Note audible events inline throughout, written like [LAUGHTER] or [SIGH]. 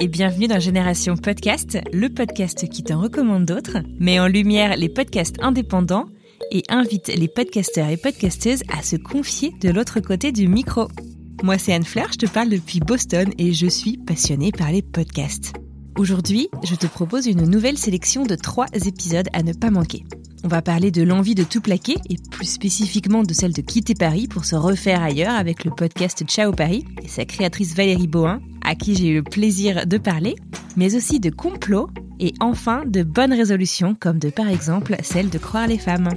et bienvenue dans Génération Podcast, le podcast qui t'en recommande d'autres, met en lumière les podcasts indépendants et invite les podcasteurs et podcasteuses à se confier de l'autre côté du micro. Moi c'est Anne Fleur, je te parle depuis Boston et je suis passionnée par les podcasts. Aujourd'hui, je te propose une nouvelle sélection de trois épisodes à ne pas manquer. On va parler de l'envie de tout plaquer et plus spécifiquement de celle de quitter Paris pour se refaire ailleurs avec le podcast Ciao Paris et sa créatrice Valérie Bohin, à qui j'ai eu le plaisir de parler, mais aussi de complots et enfin de bonnes résolutions comme de par exemple celle de croire les femmes.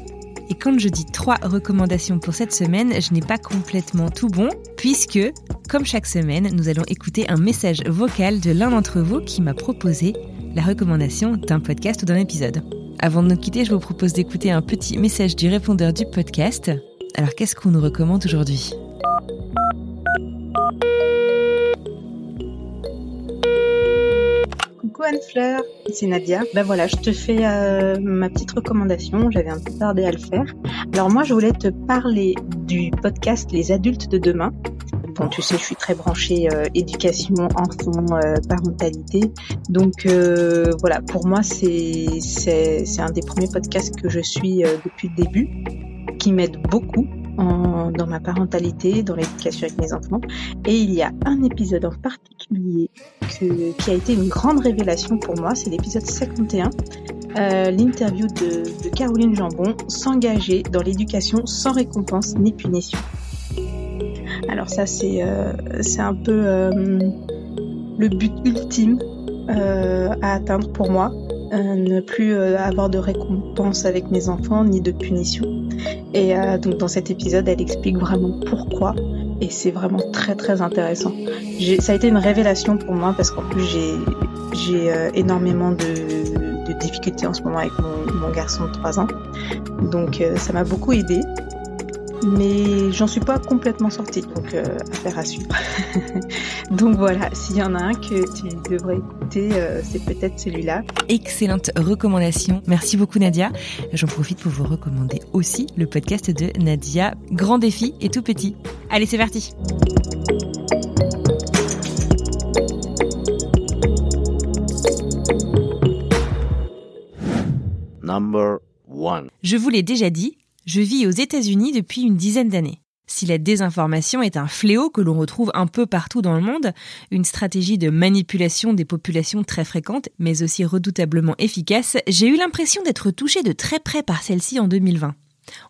Et quand je dis trois recommandations pour cette semaine, je n'ai pas complètement tout bon, puisque, comme chaque semaine, nous allons écouter un message vocal de l'un d'entre vous qui m'a proposé la recommandation d'un podcast ou d'un épisode. Avant de nous quitter, je vous propose d'écouter un petit message du répondeur du podcast. Alors qu'est-ce qu'on nous recommande aujourd'hui? Coucou Anne-Fleur, c'est Nadia. Ben voilà, je te fais euh, ma petite recommandation, j'avais un peu tardé à le faire. Alors moi, je voulais te parler du podcast Les adultes de demain. Tu sais, je suis très branchée euh, éducation, enfant, euh, parentalité. Donc euh, voilà, pour moi, c'est un des premiers podcasts que je suis depuis le début, qui m'aide beaucoup dans ma parentalité, dans l'éducation avec mes enfants. Et il y a un épisode en particulier qui a été une grande révélation pour moi, c'est l'épisode 51, euh, l'interview de Caroline Jambon, s'engager dans l'éducation sans récompense ni punition. Alors ça c'est euh, un peu euh, le but ultime euh, à atteindre pour moi, ne plus avoir de récompense avec mes enfants ni de punition. Et donc dans cet épisode, elle explique vraiment pourquoi et c'est vraiment très très intéressant. Ça a été une révélation pour moi parce qu'en plus j'ai énormément de, de difficultés en ce moment avec mon, garçon de 3 ans. Donc ça m'a beaucoup aidé. Mais j'en suis pas complètement sortie, donc euh, affaire à suivre. [LAUGHS] donc voilà, s'il y en a un que tu devrais écouter, euh, c'est peut-être celui-là. Excellente recommandation. Merci beaucoup Nadia. J'en profite pour vous recommander aussi le podcast de Nadia, Grand défi et tout petit. Allez, c'est parti. Number one. Je vous l'ai déjà dit, je vis aux États-Unis depuis une dizaine d'années. Si la désinformation est un fléau que l'on retrouve un peu partout dans le monde, une stratégie de manipulation des populations très fréquente, mais aussi redoutablement efficace, j'ai eu l'impression d'être touchée de très près par celle-ci en 2020.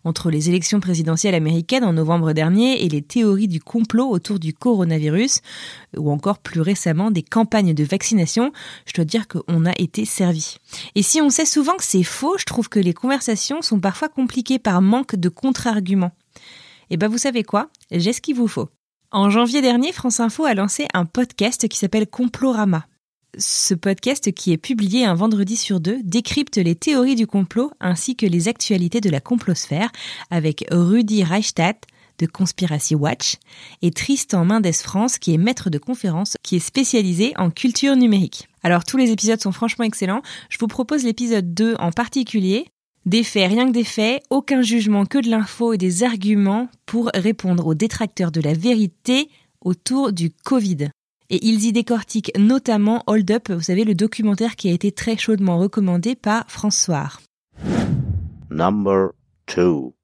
Entre les élections présidentielles américaines en novembre dernier et les théories du complot autour du coronavirus, ou encore plus récemment des campagnes de vaccination, je dois dire qu'on a été servi. Et si on sait souvent que c'est faux, je trouve que les conversations sont parfois compliquées par manque de contre-arguments. Et ben vous savez quoi? J'ai ce qu'il vous faut. En janvier dernier, France Info a lancé un podcast qui s'appelle Complorama. Ce podcast, qui est publié un vendredi sur deux, décrypte les théories du complot ainsi que les actualités de la complosphère avec Rudy Reichstadt de Conspiracy Watch et Tristan Mendes France qui est maître de conférence qui est spécialisé en culture numérique. Alors tous les épisodes sont franchement excellents. Je vous propose l'épisode 2 en particulier. Des faits, rien que des faits, aucun jugement que de l'info et des arguments pour répondre aux détracteurs de la vérité autour du Covid. Et ils y décortiquent notamment Hold Up, vous savez, le documentaire qui a été très chaudement recommandé par François. Number two.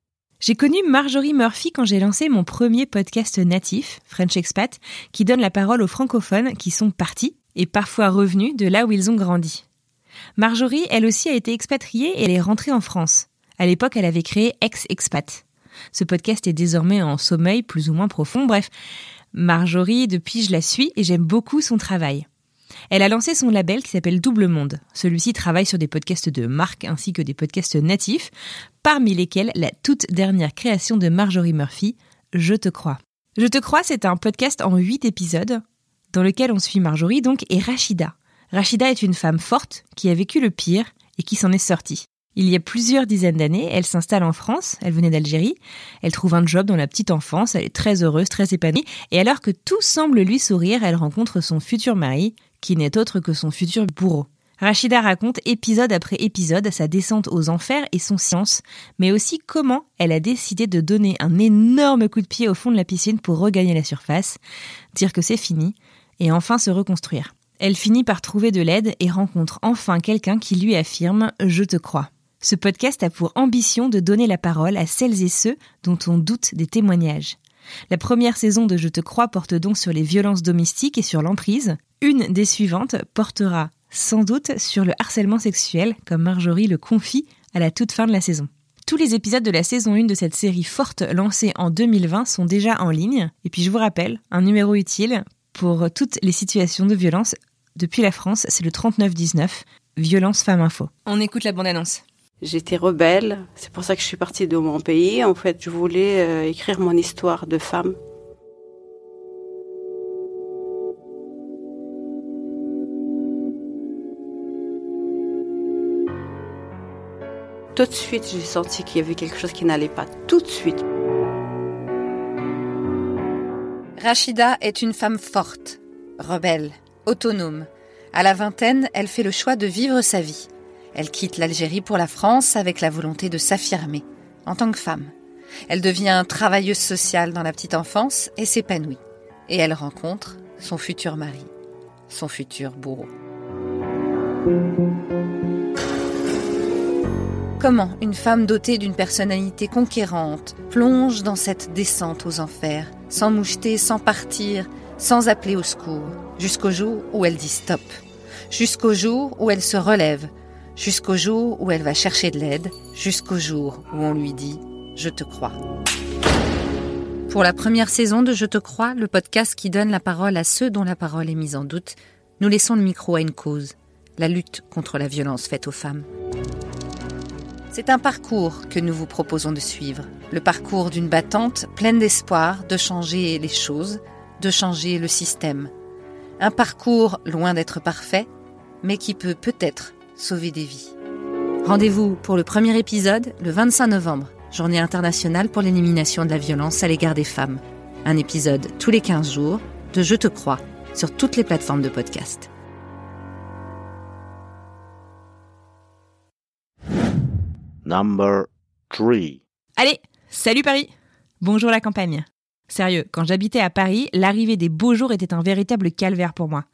J'ai connu Marjorie Murphy quand j'ai lancé mon premier podcast natif, French Expat, qui donne la parole aux francophones qui sont partis et parfois revenus de là où ils ont grandi. Marjorie, elle aussi, a été expatriée et elle est rentrée en France. À l'époque, elle avait créé Ex-Expat. Ce podcast est désormais en sommeil plus ou moins profond. Bref, Marjorie, depuis, je la suis et j'aime beaucoup son travail. Elle a lancé son label qui s'appelle Double Monde. Celui-ci travaille sur des podcasts de marque ainsi que des podcasts natifs, parmi lesquels la toute dernière création de Marjorie Murphy, Je te crois. Je te crois, c'est un podcast en huit épisodes dans lequel on suit Marjorie donc et Rachida. Rachida est une femme forte qui a vécu le pire et qui s'en est sortie. Il y a plusieurs dizaines d'années, elle s'installe en France, elle venait d'Algérie, elle trouve un job dans la petite enfance, elle est très heureuse, très épanouie, et alors que tout semble lui sourire, elle rencontre son futur mari, qui n'est autre que son futur bourreau. Rachida raconte épisode après épisode sa descente aux enfers et son science, mais aussi comment elle a décidé de donner un énorme coup de pied au fond de la piscine pour regagner la surface, dire que c'est fini, et enfin se reconstruire. Elle finit par trouver de l'aide et rencontre enfin quelqu'un qui lui affirme ⁇ Je te crois ⁇ Ce podcast a pour ambition de donner la parole à celles et ceux dont on doute des témoignages. La première saison de Je te crois porte donc sur les violences domestiques et sur l'emprise. Une des suivantes portera sans doute sur le harcèlement sexuel, comme Marjorie le confie à la toute fin de la saison. Tous les épisodes de la saison 1 de cette série forte lancée en 2020 sont déjà en ligne. Et puis je vous rappelle, un numéro utile pour toutes les situations de violence depuis la France, c'est le 3919, Violence Femmes Info. On écoute la bande-annonce. J'étais rebelle, c'est pour ça que je suis partie de mon pays. En fait, je voulais euh, écrire mon histoire de femme. Tout de suite, j'ai senti qu'il y avait quelque chose qui n'allait pas. Tout de suite. Rachida est une femme forte, rebelle, autonome. À la vingtaine, elle fait le choix de vivre sa vie. Elle quitte l'Algérie pour la France avec la volonté de s'affirmer en tant que femme. Elle devient travailleuse sociale dans la petite enfance et s'épanouit. Et elle rencontre son futur mari, son futur bourreau. Comment une femme dotée d'une personnalité conquérante plonge dans cette descente aux enfers, sans moucheter, sans partir, sans appeler au secours, jusqu'au jour où elle dit stop, jusqu'au jour où elle se relève, jusqu'au jour où elle va chercher de l'aide, jusqu'au jour où on lui dit ⁇ Je te crois ⁇ Pour la première saison de Je te crois, le podcast qui donne la parole à ceux dont la parole est mise en doute, nous laissons le micro à une cause, la lutte contre la violence faite aux femmes. C'est un parcours que nous vous proposons de suivre, le parcours d'une battante pleine d'espoir de changer les choses, de changer le système. Un parcours loin d'être parfait, mais qui peut peut-être sauver des vies. Rendez-vous pour le premier épisode le 25 novembre, journée internationale pour l'élimination de la violence à l'égard des femmes. Un épisode tous les 15 jours de Je te crois sur toutes les plateformes de podcast. Number 3. Allez, salut Paris Bonjour la campagne Sérieux, quand j'habitais à Paris, l'arrivée des beaux jours était un véritable calvaire pour moi.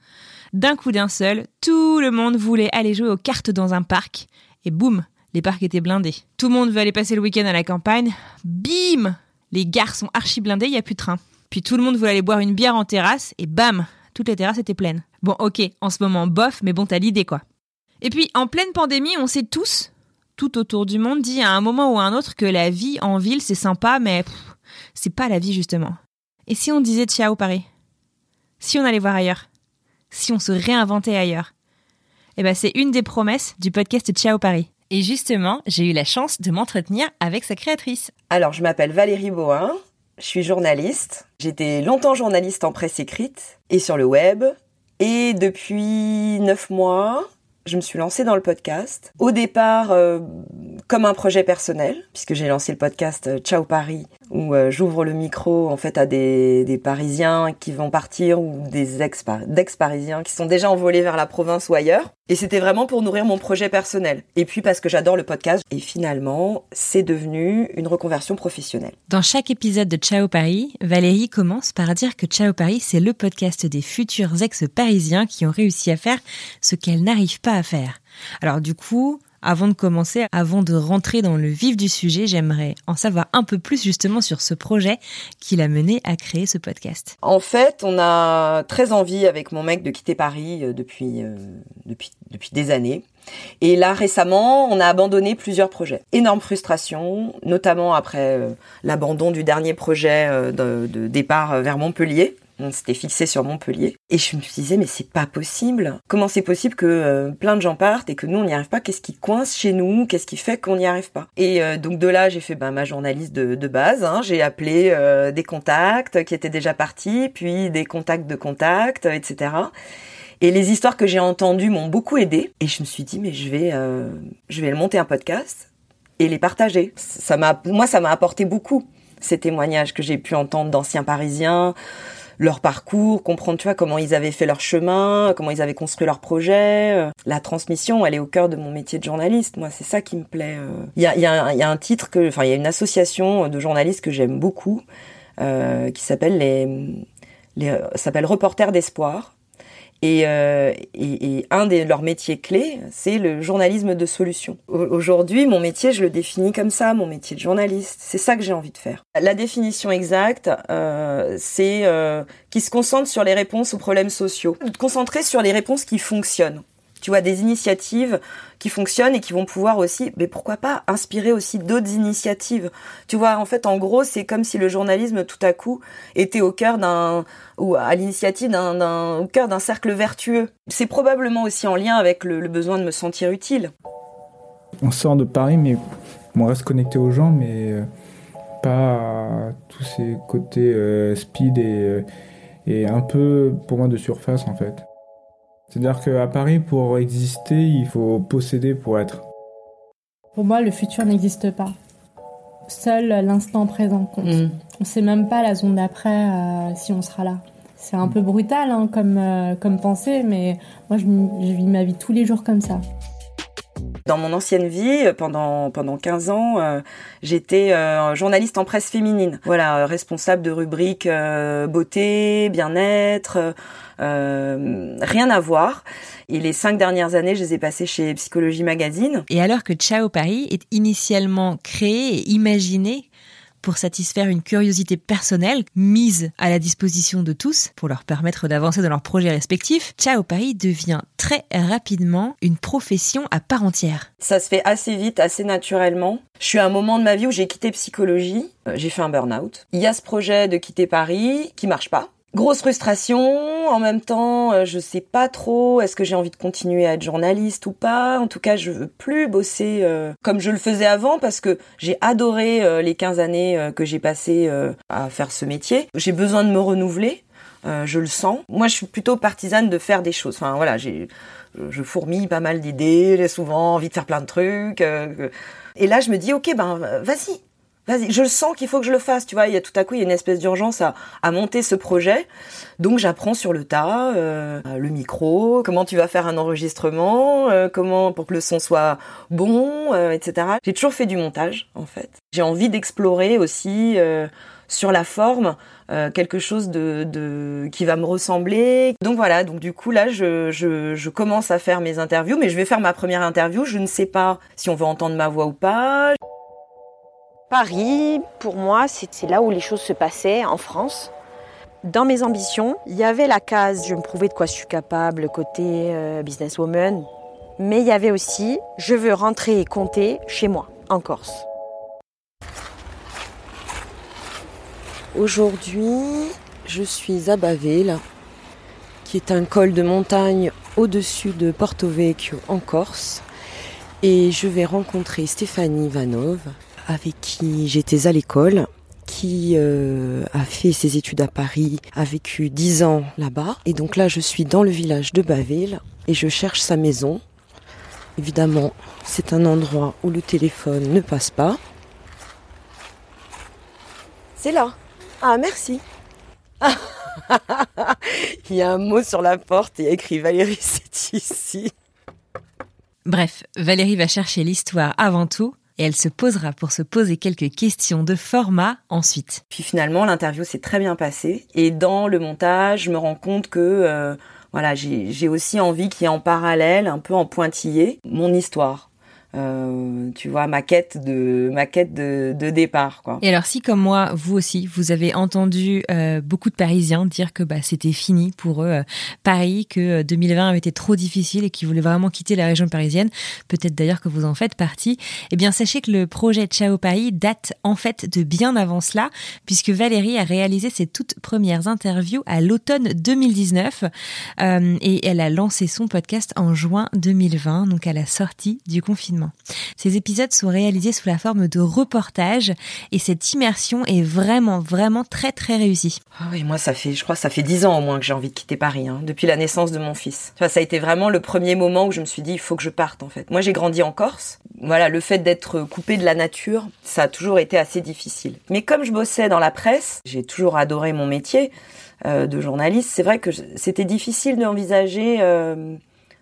D'un coup d'un seul, tout le monde voulait aller jouer aux cartes dans un parc, et boum, les parcs étaient blindés. Tout le monde veut aller passer le week-end à la campagne, bim Les gares sont archi blindées, il n'y a plus de train. Puis tout le monde voulait aller boire une bière en terrasse, et bam Toutes les terrasses étaient pleines. Bon ok, en ce moment bof, mais bon t'as l'idée quoi. Et puis en pleine pandémie, on sait tous, tout autour du monde, dit à un moment ou à un autre que la vie en ville c'est sympa, mais c'est pas la vie justement. Et si on disait ciao Paris? Si on allait voir ailleurs? Si on se réinventait ailleurs Eh ben c'est une des promesses du podcast Ciao Paris. Et justement, j'ai eu la chance de m'entretenir avec sa créatrice. Alors, je m'appelle Valérie Bohin, je suis journaliste. J'étais longtemps journaliste en presse écrite et sur le web. Et depuis neuf mois, je me suis lancée dans le podcast. Au départ, euh, comme un projet personnel, puisque j'ai lancé le podcast euh, Ciao Paris, où euh, j'ouvre le micro en fait à des, des Parisiens qui vont partir ou des ex d'ex-Parisiens qui sont déjà envolés vers la province ou ailleurs. Et c'était vraiment pour nourrir mon projet personnel. Et puis parce que j'adore le podcast. Et finalement, c'est devenu une reconversion professionnelle. Dans chaque épisode de Ciao Paris, Valérie commence par dire que Ciao Paris, c'est le podcast des futurs ex-parisiens qui ont réussi à faire ce qu'elles n'arrivent pas à faire. Alors du coup, avant de commencer, avant de rentrer dans le vif du sujet, j'aimerais en savoir un peu plus justement sur ce projet qui l'a mené à créer ce podcast. En fait, on a très envie avec mon mec de quitter Paris euh, depuis, euh, depuis, depuis des années. Et là, récemment, on a abandonné plusieurs projets. Énorme frustration, notamment après euh, l'abandon du dernier projet de, de départ vers Montpellier On s'était fixé sur Montpellier. Et je me disais, mais c'est pas possible. Comment c'est possible que euh, plein de gens partent et que nous, on n'y arrive pas? Qu'est-ce qui coince chez nous? Qu'est-ce qui fait qu'on n'y arrive pas? Et euh, donc de là, j'ai fait ben, ma journaliste de, base. Hein. J'ai appelé euh, des contacts qui étaient déjà partis, puis des contacts de contacts, etc. Et les histoires que j'ai entendues m'ont beaucoup aidé. Et je me suis dit, mais je vais, je vais monter un podcast et les partager. Ça moi, ça m'a apporté beaucoup ces témoignages que j'ai pu entendre d'anciens Parisiens, leur parcours, comprendre tu vois comment ils avaient fait leur chemin, comment ils avaient construit leur projet. La transmission, elle est au cœur de mon métier de journaliste. Moi, c'est ça qui me plaît. Il y a, y, a, y a, un titre que, enfin, il y a une association de journalistes que j'aime beaucoup euh, qui s'appelle les, les s'appelle Reporters d'espoir. Et, euh, et, et, un de leurs métiers clés, c'est le journalisme de solution. Aujourd'hui, mon métier, je le définis comme ça, mon métier de journaliste. C'est ça que j'ai envie de faire. La définition exacte, euh, c'est euh, qui se concentre sur les réponses aux problèmes sociaux, concentrer sur les réponses qui fonctionnent tu vois, des initiatives qui fonctionnent et qui vont pouvoir aussi, mais pourquoi pas, inspirer aussi d'autres initiatives. Tu vois, en fait, en gros, c'est comme si le journalisme, tout à coup, était au cœur d'un, ou à l'initiative d'un, au cœur d'un cercle vertueux. C'est probablement aussi en lien avec le, besoin de me sentir utile. On sort de Paris, mais on reste connecté aux gens, mais pas à tous ces côtés euh, speed et, et un peu, pour moi, de surface, en fait. C'est-à-dire qu'à Paris, pour exister, il faut posséder pour être. Pour moi, le futur n'existe pas. Seul l'instant présent compte. Mmh. On ne sait même pas la zone d'après euh, si on sera là. C'est un peu brutal hein, comme, euh, comme pensée, mais moi, je, je vis ma vie tous les jours comme ça. Dans mon ancienne vie, pendant pendant 15 ans, euh, j'étais euh, journaliste en presse féminine. Voilà, euh, responsable de rubriques beauté, bien-être, rien à voir. Et les cinq dernières années, je les ai passées chez Psychologie Magazine. Et alors que Ciao Paris est initialement créé et imaginé pour satisfaire une curiosité personnelle mise à la disposition de tous pour leur permettre d'avancer dans leurs projets respectifs, Ciao Paris devient très rapidement une profession à part entière. Ça se fait assez vite, assez naturellement. Je suis à un moment de ma vie où j'ai quitté psychologie, j'ai fait un burn-out. Il y a ce projet de quitter Paris qui marche pas. Grosse frustration, en même temps, euh, je sais pas trop, est-ce que j'ai envie de continuer à être journaliste ou pas En tout cas, je veux plus bosser euh, comme je le faisais avant parce que j'ai adoré euh, les 15 années que j'ai passées à faire ce métier. J'ai besoin de me renouveler, je le sens. Moi, je suis plutôt partisane de faire des choses. Enfin, voilà, j'ai je fourmille pas mal d'idées, j'ai souvent envie de faire plein de trucs. et là, je me dis, ok, ben vas-y, vas-y, je sens qu'il faut que je le fasse, tu vois, il y a tout à coup, il y a une espèce d'urgence à, à monter ce projet. Donc j'apprends sur le tas, euh, le micro, comment tu vas faire un enregistrement, euh, comment pour que le son soit bon, euh, etc. J'ai toujours fait du montage, en fait. J'ai envie d'explorer aussi euh, sur la forme euh, quelque chose de, de, qui va me ressembler. Donc voilà, donc du coup là, je, je, je commence à faire mes interviews, mais je vais faire ma première interview. Je ne sais pas si on va entendre ma voix ou pas. Paris, pour moi, c'est là où les choses se passaient en France. Dans mes ambitions, il y avait la case je me prouvais de quoi je suis capable côté euh, businesswoman, mais il y avait aussi je veux rentrer et compter chez moi, en Corse. Aujourd'hui, je suis à Baville, qui est un col de montagne au-dessus de Porto Vecchio en Corse, et je vais rencontrer Stéphanie Vanov, avec qui j'étais à l'école, qui euh, a fait ses études à Paris, a vécu dix ans là-bas. Et donc là, je suis dans le village de Baville et je cherche sa maison. Évidemment, c'est un endroit où le téléphone ne passe pas. C'est là. Ah, merci. [LAUGHS] il y a un mot sur la porte et écrit Valérie, [LAUGHS] c'est ici. Bref, Valérie va chercher l'histoire avant tout et elle se posera pour se poser quelques questions de format ensuite. Puis finalement, l'interview s'est très bien passée et dans le montage, je me rends compte que euh, voilà, j'ai aussi envie qu'il y ait en parallèle, un peu en pointillé, mon histoire. Euh, tu vois, ma quête de ma quête de, de départ, quoi. Et alors, si comme moi, vous aussi, vous avez entendu euh, beaucoup de Parisiens dire que bah, c'était fini pour eux euh, Paris, que 2020 avait été trop difficile et qu'ils voulaient vraiment quitter la région parisienne, peut-être d'ailleurs que vous en faites partie. Eh bien, sachez que le projet Ciao Paris date en fait de bien avant cela, puisque Valérie a réalisé ses toutes premières interviews à l'automne 2019 et elle a lancé son podcast en juin 2020, donc à la sortie du confinement. Ces épisodes sont réalisés sous la forme de reportages et cette immersion est vraiment, vraiment très, très réussie. Ah oui, moi, ça fait, je crois, ça fait dix ans au moins que j'ai envie de quitter Paris, hein, depuis la naissance de mon fils. Ça a été vraiment le premier moment où je me suis dit, il faut que je parte, en fait. Moi, j'ai grandi en Corse. Voilà, le fait d'être coupé de la nature, ça a toujours été assez difficile. Mais comme je bossais dans la presse, j'ai toujours adoré mon métier euh, de journaliste. C'est vrai que c'était difficile d'envisager, euh,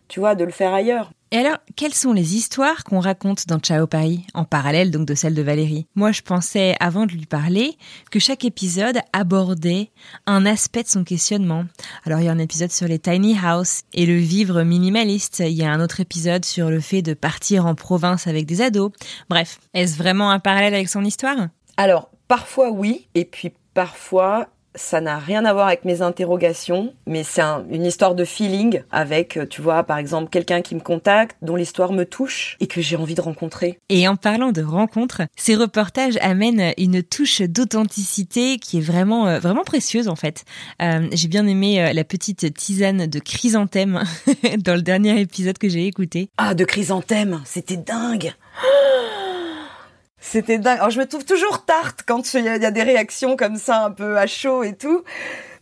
tu vois, de le faire ailleurs. Et alors, quelles sont les histoires qu'on raconte dans Ciao Paris, en parallèle donc de celle de Valérie? Moi, je pensais, avant de lui parler, que chaque épisode abordait un aspect de son questionnement. Alors, il y a un épisode sur les tiny house et le vivre minimaliste. Il y a un autre épisode sur le fait de partir en province avec des ados. Bref, est-ce vraiment un parallèle avec son histoire? Alors, parfois oui, et puis parfois ça n'a rien à voir avec mes interrogations, mais c'est une histoire de feeling avec, tu vois, par exemple, quelqu'un qui me contacte, dont l'histoire me touche et que j'ai envie de rencontrer. Et en parlant de rencontres, ces reportages amènent une touche d'authenticité qui est vraiment, euh, vraiment précieuse en fait. Euh, j'ai bien aimé euh, la petite tisane de chrysanthème [LAUGHS] dans le dernier épisode que j'ai écouté. Ah, de chrysanthème, c'était dingue. C'était dingue. Alors, je me trouve toujours tarte quand il y, a des réactions comme ça, un peu à chaud et tout.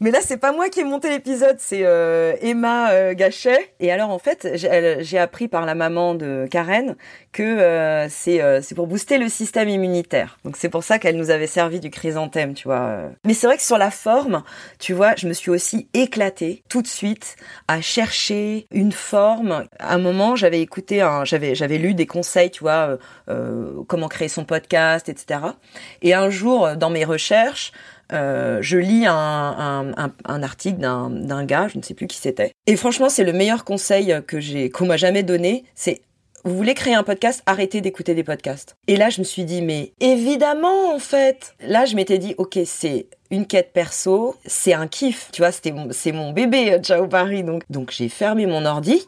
Mais là, c'est pas moi qui ai monté l'épisode, c'est euh, Emma euh, Gachet. Et alors, en fait, j'ai appris par la maman de Karen que euh, c'est c'est pour booster le système immunitaire. Donc c'est pour ça qu'elle nous avait servi du chrysanthème, tu vois. Mais c'est vrai que sur la forme, tu vois, je me suis aussi éclatée tout de suite à chercher une forme. À un moment, j'avais écouté, j'avais j'avais lu des conseils, tu vois, comment créer son podcast, etc. Et un jour, dans mes recherches, euh, je lis un, article d'un gars, je ne sais plus qui c'était. Et franchement, c'est le meilleur conseil que qu'on m'a jamais donné. C'est vous voulez créer un podcast, arrêtez d'écouter des podcasts. Et là, je me suis dit, mais évidemment, en fait. Là, je m'étais dit, ok, c'est une quête perso, c'est un kiff. Tu vois, c'était c'est mon bébé, euh, Ciao Paris. Donc, donc j'ai fermé mon ordi,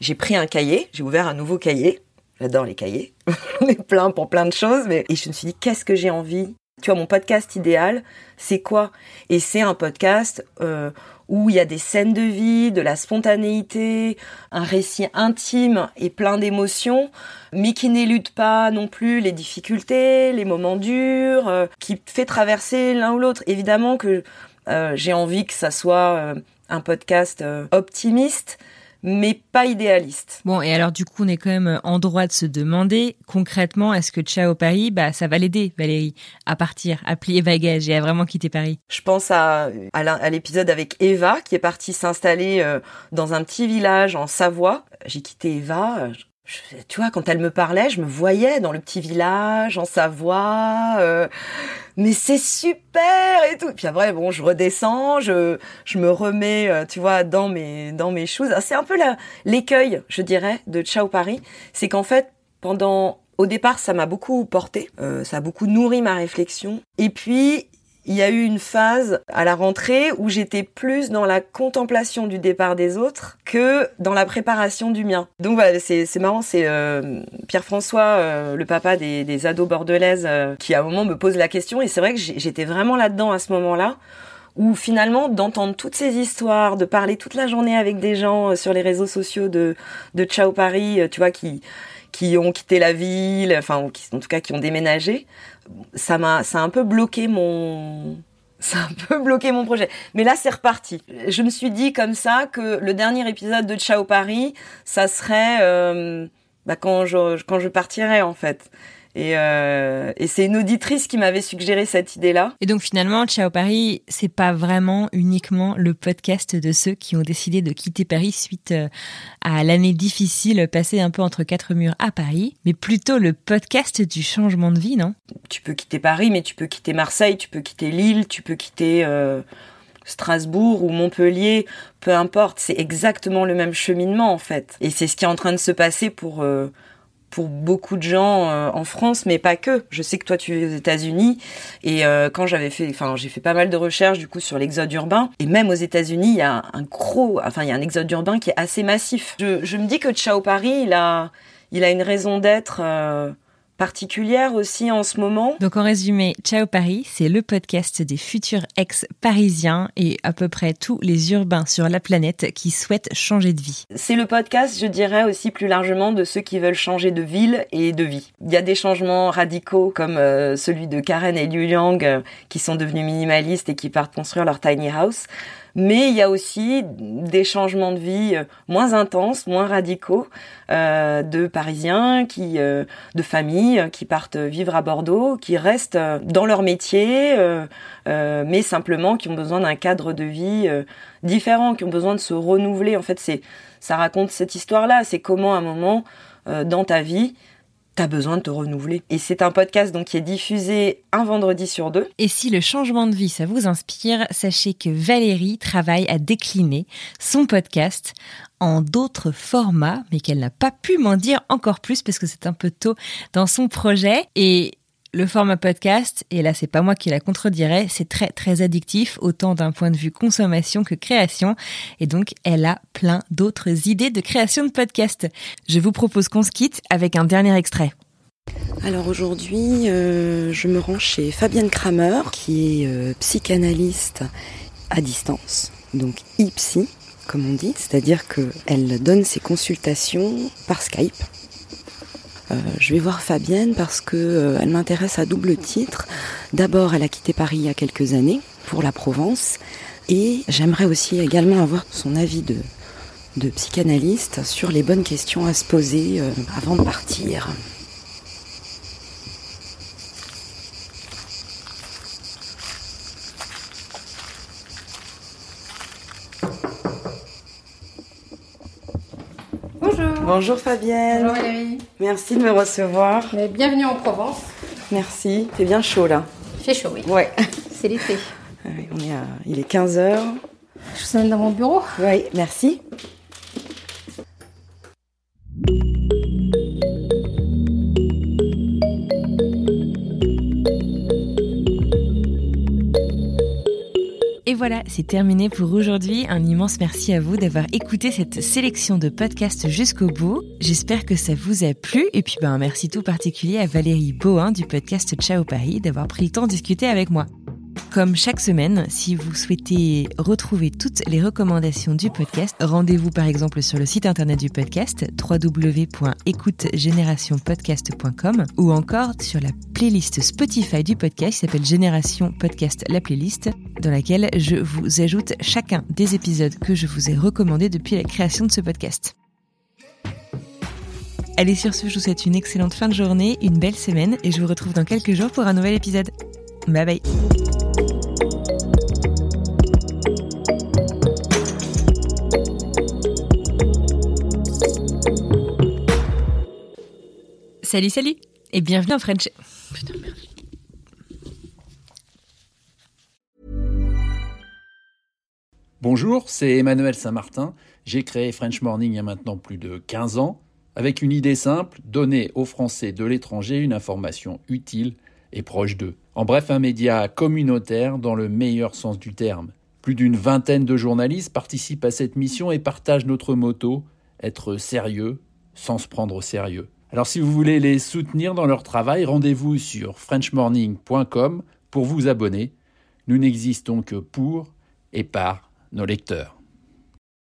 j'ai pris un cahier, j'ai ouvert un nouveau cahier. J'adore les cahiers. [LAUGHS] On est plein pour plein de choses, mais et je me suis dit, qu'est-ce que j'ai envie? Tu vois, mon podcast idéal, c'est quoi? Et c'est un podcast euh, où il y a des scènes de vie, de la spontanéité, un récit intime et plein d'émotions, mais qui n'élude pas non plus les difficultés, les moments durs, euh, qui fait traverser l'un ou l'autre. Évidemment que euh, j'ai envie que ça soit un podcast optimiste, mais pas idéaliste. Bon, et alors du coup, on est quand même en droit de se demander concrètement, est-ce que Ciao Paris, bah, ça va l'aider, Valérie, à partir, à plier bagages et à vraiment quitter Paris? Je pense à, à l'épisode avec Eva, qui est partie s'installer euh, dans un petit village en Savoie. J'ai quitté Eva, tu vois, quand elle me parlait, je me voyais dans le petit village, en Savoie. Euh, mais c'est super et tout. Puis après, bon, je redescends, je, je me remets, euh, tu vois, dans mes, dans mes choses. Ah, c'est un peu l'écueil, je dirais, de Ciao Paris. C'est qu'en fait, pendant, au départ, ça m'a beaucoup porté, euh, ça a beaucoup nourri ma réflexion. Et puis, il y a eu une phase à la rentrée où j'étais plus dans la contemplation du départ des autres que dans la préparation du mien. Donc voilà, c'est marrant, c'est euh, Pierre-François, euh, le papa des, des ados bordelaises, euh, qui à un moment me pose la question, et c'est vrai que j'étais vraiment là-dedans à ce moment-là où finalement d'entendre toutes ces histoires, de parler toute la journée avec des gens sur les réseaux sociaux de, de Ciao Paris, tu vois, qui, qui ont quitté la ville, enfin, qui, en tout cas qui ont déménagé, ça m'a, ça a un peu bloqué mon, ça a un peu [LAUGHS] bloqué mon projet. Mais là, c'est reparti. Je me suis dit comme ça que le dernier épisode de Ciao Paris, ça serait euh, bah, quand je quand je partirais en fait. Et, euh, et c'est une auditrice qui m'avait suggéré cette idée-là. Et donc finalement, Ciao Paris, c'est pas vraiment uniquement le podcast de ceux qui ont décidé de quitter Paris suite euh, à l'année difficile passée un peu entre quatre murs à Paris, mais plutôt le podcast du changement de vie, non? Tu peux quitter Paris, mais tu peux quitter Marseille, tu peux quitter Lille, tu peux quitter euh, Strasbourg ou Montpellier, peu importe, c'est exactement le même cheminement en fait. Et c'est ce qui est en train de se passer pour pour beaucoup de gens euh, en France, mais pas que. Je sais que toi tu es aux États-Unis et euh, quand j'avais fait, enfin j'ai fait pas mal de recherches du coup sur l'exode urbain et même aux États-Unis il y a un gros, enfin il y a un exode urbain qui est assez massif. Je, je me dis que Ciao Paris il a, il a une raison d'être. Euh, particulière aussi en ce moment. Donc en résumé, Ciao Paris, c'est le podcast des futurs ex-parisiens et à peu près tous les urbains sur la planète qui souhaitent changer de vie. C'est le podcast, je dirais aussi plus largement, de ceux qui veulent changer de ville et de vie. Il y a des changements radicaux comme euh, celui de Karen et Liu Yang euh, qui sont devenus minimalistes et qui partent construire leur tiny house. Mais il y a aussi des changements de vie euh, moins intenses, moins radicaux, euh, de Parisiens, qui, euh, de familles qui partent vivre à Bordeaux, qui restent dans leur métier, mais simplement qui ont besoin d'un cadre de vie différent, qui ont besoin de se renouveler. En fait, c'est ça raconte cette histoire-là. C'est comment à un moment dans ta vie t'as besoin de te renouveler. Et c'est un podcast donc qui est diffusé un vendredi sur deux. Et si le changement de vie, ça vous inspire, sachez que Valérie travaille à décliner son podcast en d'autres formats, mais qu'elle n'a pas pu m'en dire encore plus parce que c'est un peu tôt dans son projet. Et le format podcast, et là c'est pas moi qui la contredirais, c'est très très addictif, autant d'un point de vue consommation que création, et donc elle a plein d'autres idées de création de podcast. Je vous propose qu'on se quitte avec un dernier extrait. Alors aujourd'hui, euh, je me rends chez Fabienne Kramer, qui est euh, psychanalyste à distance, donc e-psy, comme on dit, c'est-à-dire qu'elle donne ses consultations par Skype euh, je vais voir Fabienne parce que euh, elle m'intéresse à double titre. D'abord, elle a quitté Paris il y a quelques années pour la Provence et j'aimerais aussi également avoir son avis de, psychanalyste sur les bonnes questions à se poser euh, avant de partir. Bonjour Fabienne. Bonjour Valérie. Merci de me recevoir. bienvenue en Provence. Merci. C'est bien chaud là. Il fait chaud, oui. Ouais. C'est l'été. on est Il est 15h. Je vous amène dans mon bureau. Oui, merci. Voilà, c'est terminé pour aujourd'hui. Un immense merci à vous d'avoir écouté cette sélection de podcasts jusqu'au bout. J'espère que ça vous a plu. Et puis, ben, un merci tout particulier à Valérie Bohin du podcast Ciao Paris d'avoir pris le temps de discuter avec moi. Comme chaque semaine, si vous souhaitez retrouver toutes les recommandations du podcast, rendez-vous par exemple sur le site internet du podcast www.écoutegenerationpodcast.com ou encore sur la playlist Spotify du podcast qui s'appelle Génération Podcast la playlist dans laquelle je vous ajoute chacun des épisodes que je vous ai recommandés depuis la création de ce podcast. Allez sur ce, je vous souhaite une excellente fin de journée, une belle semaine et je vous retrouve dans quelques jours pour un nouvel épisode. Bye bye Salut, salut et bienvenue en French. Putain, merde. Bonjour, c'est Emmanuel Saint-Martin. J'ai créé French Morning il y a maintenant plus de 15 ans avec une idée simple, donner aux Français de l'étranger une information utile et proche d'eux. En bref, un média communautaire dans le meilleur sens du terme. Plus d'une vingtaine de journalistes participent à cette mission et partagent notre motto être sérieux sans se prendre au sérieux. Alors si vous voulez les soutenir dans leur travail, rendez-vous sur frenchmorning.com pour vous abonner. Nous n'existons que pour et par nos lecteurs.